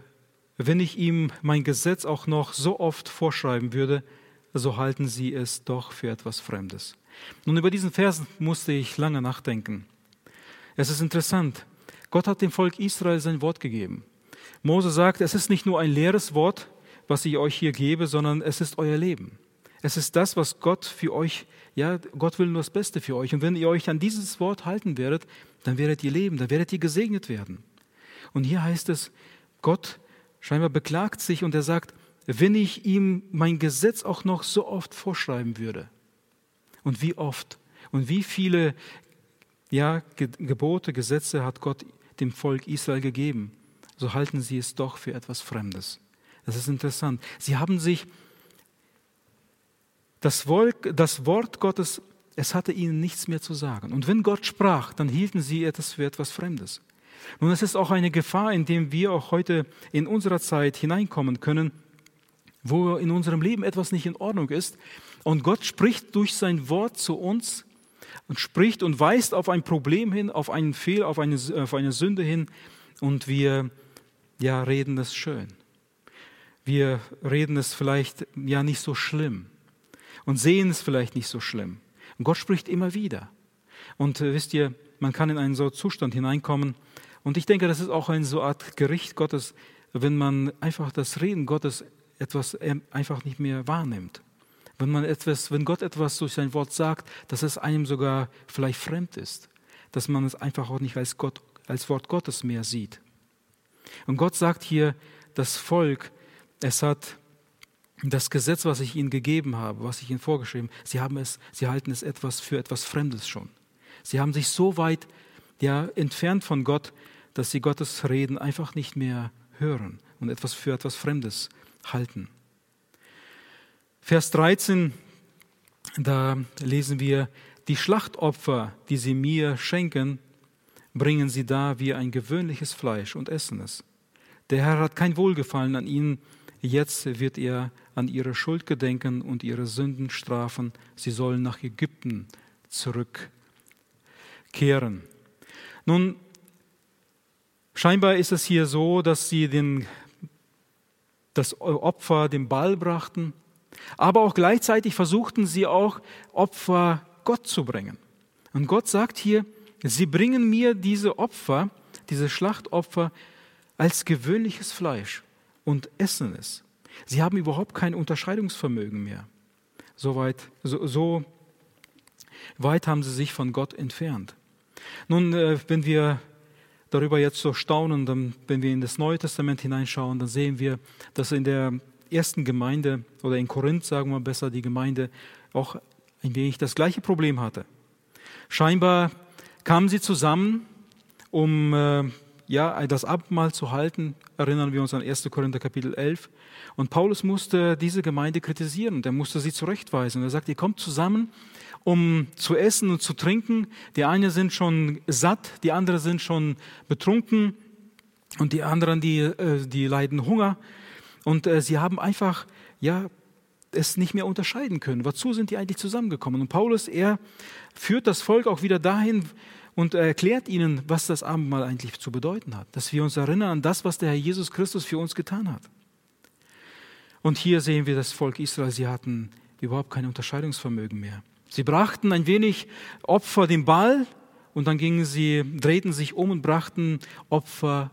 wenn ich ihm mein Gesetz auch noch so oft vorschreiben würde, so halten sie es doch für etwas Fremdes. Nun, über diesen Vers musste ich lange nachdenken. Es ist interessant. Gott hat dem Volk Israel sein Wort gegeben. Mose sagt, es ist nicht nur ein leeres Wort, was ich euch hier gebe, sondern es ist euer Leben. Es ist das, was Gott für euch, ja, Gott will nur das Beste für euch. Und wenn ihr euch an dieses Wort halten werdet, dann werdet ihr leben, dann werdet ihr gesegnet werden. Und hier heißt es, Gott scheinbar beklagt sich und er sagt, wenn ich ihm mein Gesetz auch noch so oft vorschreiben würde. Und wie oft und wie viele ja, Gebote, Gesetze hat Gott dem Volk Israel gegeben, so halten sie es doch für etwas Fremdes. Das ist interessant. Sie haben sich das, Volk, das Wort Gottes, es hatte ihnen nichts mehr zu sagen. Und wenn Gott sprach, dann hielten sie es für etwas Fremdes. Nun, es ist auch eine Gefahr, in dem wir auch heute in unserer Zeit hineinkommen können, wo in unserem Leben etwas nicht in Ordnung ist. Und Gott spricht durch sein Wort zu uns und spricht und weist auf ein Problem hin, auf einen Fehler, auf eine, auf eine Sünde hin und wir ja, reden es schön. Wir reden es vielleicht ja nicht so schlimm und sehen es vielleicht nicht so schlimm. Und Gott spricht immer wieder. Und äh, wisst ihr, man kann in einen so Zustand hineinkommen. Und ich denke, das ist auch eine so Art Gericht Gottes, wenn man einfach das Reden Gottes etwas äh, einfach nicht mehr wahrnimmt. Wenn man etwas, wenn Gott etwas durch sein Wort sagt, dass es einem sogar vielleicht fremd ist, dass man es einfach auch nicht als Gott, als Wort Gottes mehr sieht. Und Gott sagt hier, das Volk, es hat das Gesetz, was ich ihnen gegeben habe, was ich ihnen vorgeschrieben, sie haben es, sie halten es etwas für etwas Fremdes schon. Sie haben sich so weit ja, entfernt von Gott, dass sie Gottes Reden einfach nicht mehr hören und etwas für etwas Fremdes halten. Vers 13, da lesen wir, die Schlachtopfer, die sie mir schenken, bringen sie da wie ein gewöhnliches Fleisch und essen es. Der Herr hat kein Wohlgefallen an ihnen, jetzt wird er an ihre Schuld gedenken und ihre Sünden strafen. Sie sollen nach Ägypten zurückkehren. Nun, scheinbar ist es hier so, dass sie den, das Opfer dem Ball brachten aber auch gleichzeitig versuchten sie auch Opfer Gott zu bringen. Und Gott sagt hier, sie bringen mir diese Opfer, diese Schlachtopfer als gewöhnliches Fleisch und essen es. Sie haben überhaupt kein Unterscheidungsvermögen mehr. So weit, so, so weit haben sie sich von Gott entfernt. Nun, äh, wenn wir darüber jetzt so staunen, wenn wir in das Neue Testament hineinschauen, dann sehen wir, dass in der ersten Gemeinde oder in Korinth, sagen wir besser, die Gemeinde auch ein wenig das gleiche Problem hatte. Scheinbar kamen sie zusammen, um äh, ja, das Abendmahl zu halten. Erinnern wir uns an 1. Korinther Kapitel 11. Und Paulus musste diese Gemeinde kritisieren er musste sie zurechtweisen. Er sagt, ihr kommt zusammen, um zu essen und zu trinken. Die einen sind schon satt, die anderen sind schon betrunken und die anderen, die, äh, die leiden Hunger. Und äh, sie haben einfach, ja, es nicht mehr unterscheiden können. Wozu sind die eigentlich zusammengekommen? Und Paulus, er führt das Volk auch wieder dahin und erklärt ihnen, was das Abendmahl eigentlich zu bedeuten hat. Dass wir uns erinnern an das, was der Herr Jesus Christus für uns getan hat. Und hier sehen wir das Volk Israel, sie hatten überhaupt kein Unterscheidungsvermögen mehr. Sie brachten ein wenig Opfer dem Ball und dann gingen sie, drehten sich um und brachten Opfer,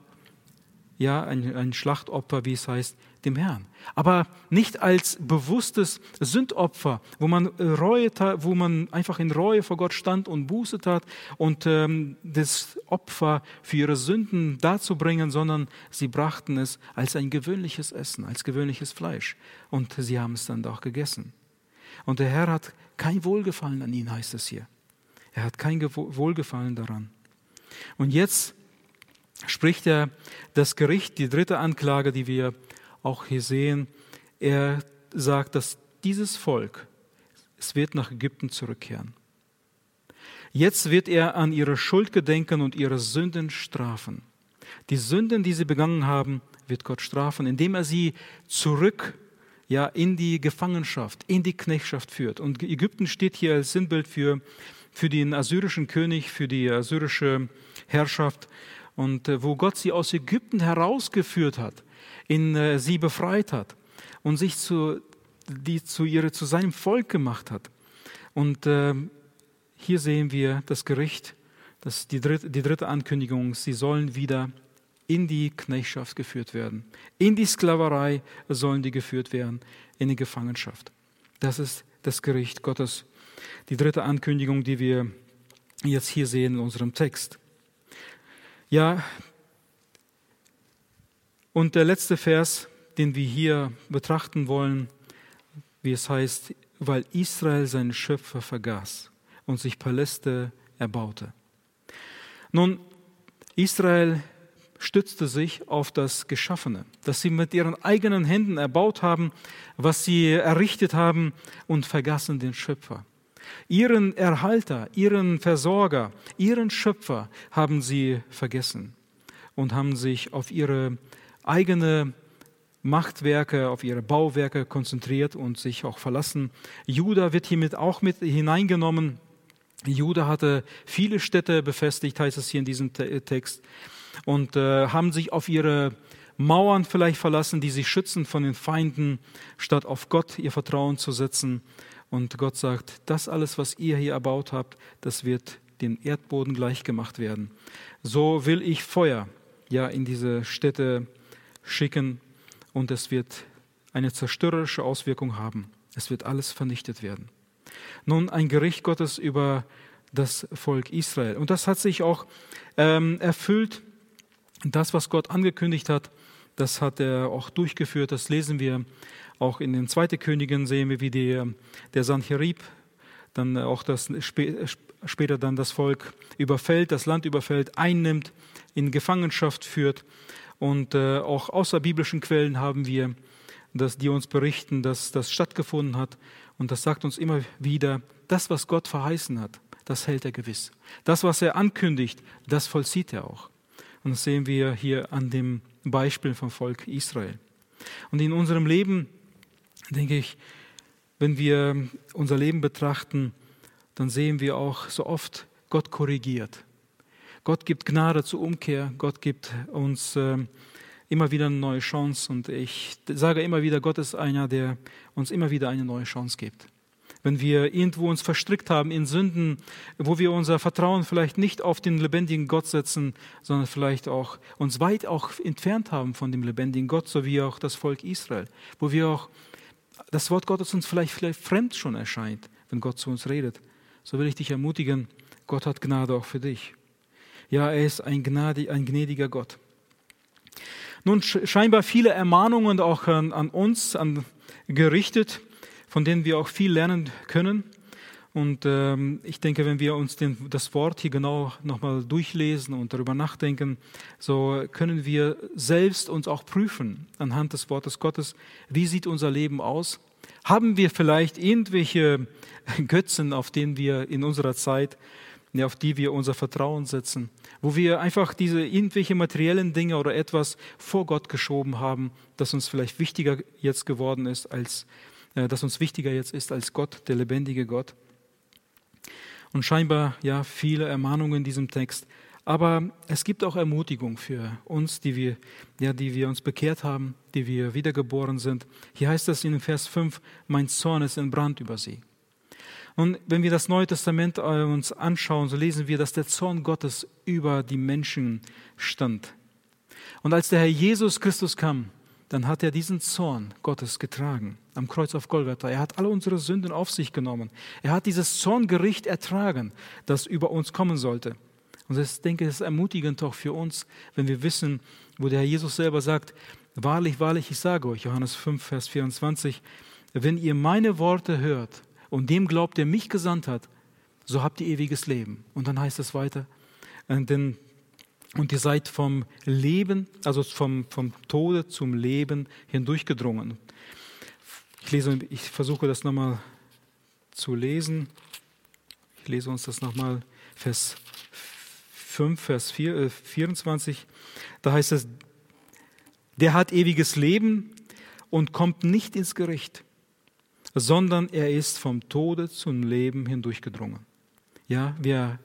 ja, ein, ein Schlachtopfer, wie es heißt, dem Herrn. Aber nicht als bewusstes Sündopfer, wo man, Reue, wo man einfach in Reue vor Gott stand und Buße tat und ähm, das Opfer für ihre Sünden darzubringen, sondern sie brachten es als ein gewöhnliches Essen, als gewöhnliches Fleisch. Und sie haben es dann auch gegessen. Und der Herr hat kein Wohlgefallen an ihnen, heißt es hier. Er hat kein Wohlgefallen daran. Und jetzt spricht er das Gericht, die dritte Anklage, die wir auch hier sehen, er sagt, dass dieses Volk, es wird nach Ägypten zurückkehren. Jetzt wird er an ihre Schuld gedenken und ihre Sünden strafen. Die Sünden, die sie begangen haben, wird Gott strafen, indem er sie zurück ja, in die Gefangenschaft, in die Knechtschaft führt. Und Ägypten steht hier als Sinnbild für, für den assyrischen König, für die assyrische Herrschaft. Und äh, wo Gott sie aus Ägypten herausgeführt hat, in äh, sie befreit hat und sich zu, die zu, ihre, zu seinem Volk gemacht hat. Und äh, hier sehen wir das Gericht, das die, dritte, die dritte Ankündigung, sie sollen wieder in die Knechtschaft geführt werden. In die Sklaverei sollen die geführt werden, in die Gefangenschaft. Das ist das Gericht Gottes. Die dritte Ankündigung, die wir jetzt hier sehen in unserem Text. Ja, und der letzte Vers, den wir hier betrachten wollen, wie es heißt, weil Israel seinen Schöpfer vergaß und sich Paläste erbaute. Nun, Israel stützte sich auf das Geschaffene, das sie mit ihren eigenen Händen erbaut haben, was sie errichtet haben und vergaßen den Schöpfer. Ihren Erhalter, ihren Versorger, ihren Schöpfer haben sie vergessen und haben sich auf ihre eigene Machtwerke, auf ihre Bauwerke konzentriert und sich auch verlassen. Juda wird hiermit auch mit hineingenommen. Juda hatte viele Städte befestigt, heißt es hier in diesem Text, und äh, haben sich auf ihre Mauern vielleicht verlassen, die sie schützen von den Feinden, statt auf Gott ihr Vertrauen zu setzen. Und Gott sagt, das alles, was ihr hier erbaut habt, das wird dem Erdboden gleichgemacht werden. So will ich Feuer ja in diese Städte schicken und es wird eine zerstörerische Auswirkung haben. Es wird alles vernichtet werden. Nun ein Gericht Gottes über das Volk Israel. Und das hat sich auch ähm, erfüllt. Das, was Gott angekündigt hat, das hat er auch durchgeführt. Das lesen wir auch in den Zweiten Königen, sehen wir, wie die, der Sancherib dann auch das, später dann das Volk überfällt, das Land überfällt, einnimmt, in Gefangenschaft führt. Und äh, auch außerbiblischen Quellen haben wir, dass die uns berichten, dass das stattgefunden hat. Und das sagt uns immer wieder, das, was Gott verheißen hat, das hält er gewiss. Das, was er ankündigt, das vollzieht er auch. Und das sehen wir hier an dem Beispiel vom Volk Israel. Und in unserem Leben, denke ich, wenn wir unser Leben betrachten, dann sehen wir auch so oft, Gott korrigiert. Gott gibt Gnade zur Umkehr. Gott gibt uns äh, immer wieder eine neue Chance. Und ich sage immer wieder, Gott ist einer, der uns immer wieder eine neue Chance gibt. Wenn wir irgendwo uns verstrickt haben in Sünden, wo wir unser Vertrauen vielleicht nicht auf den lebendigen Gott setzen, sondern vielleicht auch uns weit auch entfernt haben von dem lebendigen Gott, so wie auch das Volk Israel, wo wir auch das Wort Gottes uns vielleicht, vielleicht fremd schon erscheint, wenn Gott zu uns redet, so will ich dich ermutigen, Gott hat Gnade auch für dich. Ja, er ist ein, gnade, ein gnädiger Gott. Nun scheinbar viele Ermahnungen auch an, an uns an, gerichtet, von denen wir auch viel lernen können. Und ähm, ich denke, wenn wir uns den, das Wort hier genau nochmal durchlesen und darüber nachdenken, so können wir selbst uns auch prüfen anhand des Wortes Gottes, wie sieht unser Leben aus? Haben wir vielleicht irgendwelche Götzen, auf denen wir in unserer Zeit, auf die wir unser Vertrauen setzen, wo wir einfach diese irgendwelche materiellen Dinge oder etwas vor Gott geschoben haben, das uns vielleicht wichtiger jetzt geworden ist als, äh, das uns wichtiger jetzt ist als Gott, der lebendige Gott? Und scheinbar, ja, viele Ermahnungen in diesem Text. Aber es gibt auch Ermutigung für uns, die wir, ja, die wir uns bekehrt haben, die wir wiedergeboren sind. Hier heißt es in Vers 5, mein Zorn ist in Brand über sie. Und wenn wir das Neue Testament äh, uns anschauen, so lesen wir, dass der Zorn Gottes über die Menschen stand. Und als der Herr Jesus Christus kam, dann hat er diesen Zorn Gottes getragen am Kreuz auf Golgatha. Er hat alle unsere Sünden auf sich genommen. Er hat dieses Zorngericht ertragen, das über uns kommen sollte. Und ich denke, es ist ermutigend auch für uns, wenn wir wissen, wo der Herr Jesus selber sagt, wahrlich, wahrlich, ich sage euch, Johannes 5, Vers 24, wenn ihr meine Worte hört und dem glaubt, der mich gesandt hat, so habt ihr ewiges Leben. Und dann heißt es weiter, denn und ihr seid vom Leben, also vom, vom Tode zum Leben hindurchgedrungen. Ich, lese, ich versuche das nochmal zu lesen. Ich lese uns das nochmal, Vers 5, Vers 4, äh, 24. Da heißt es, der hat ewiges Leben und kommt nicht ins Gericht, sondern er ist vom Tode zum Leben hindurchgedrungen. Ja, wer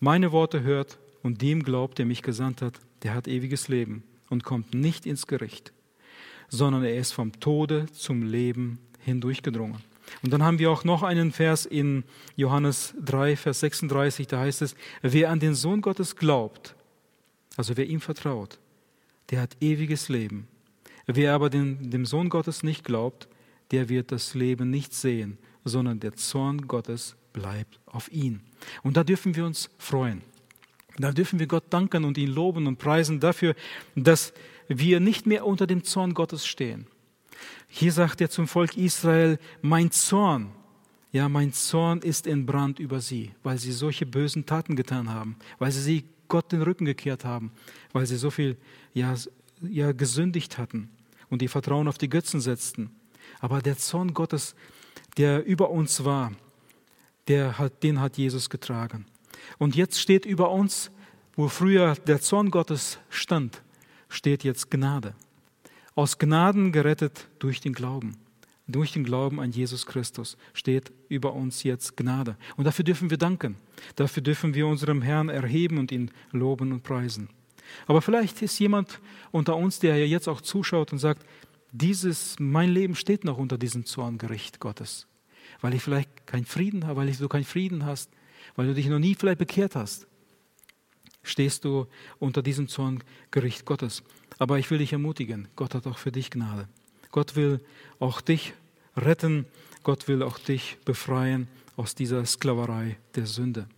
meine Worte hört und dem glaubt, der mich gesandt hat, der hat ewiges Leben und kommt nicht ins Gericht, sondern er ist vom Tode zum Leben hindurchgedrungen. Und dann haben wir auch noch einen Vers in Johannes 3, Vers 36, da heißt es, wer an den Sohn Gottes glaubt, also wer ihm vertraut, der hat ewiges Leben. Wer aber den, dem Sohn Gottes nicht glaubt, der wird das Leben nicht sehen, sondern der Zorn Gottes bleibt auf ihn. Und da dürfen wir uns freuen. Da dürfen wir Gott danken und ihn loben und preisen dafür, dass wir nicht mehr unter dem Zorn Gottes stehen. Hier sagt er zum Volk Israel, mein Zorn, ja, mein Zorn ist in Brand über sie, weil sie solche bösen Taten getan haben, weil sie Gott den Rücken gekehrt haben, weil sie so viel ja, ja, gesündigt hatten und ihr Vertrauen auf die Götzen setzten. Aber der Zorn Gottes, der über uns war, der hat, den hat Jesus getragen. Und jetzt steht über uns, wo früher der Zorn Gottes stand, steht jetzt Gnade. Aus Gnaden gerettet durch den Glauben. Durch den Glauben an Jesus Christus steht über uns jetzt Gnade. Und dafür dürfen wir danken. Dafür dürfen wir unserem Herrn erheben und ihn loben und preisen. Aber vielleicht ist jemand unter uns, der ja jetzt auch zuschaut und sagt, dieses, mein Leben steht noch unter diesem Zorngericht Gottes. Weil ich vielleicht keinen Frieden habe, weil du keinen Frieden hast, weil du dich noch nie vielleicht bekehrt hast, stehst du unter diesem Zorngericht Gottes. Aber ich will dich ermutigen, Gott hat auch für dich Gnade. Gott will auch dich retten, Gott will auch dich befreien aus dieser Sklaverei der Sünde.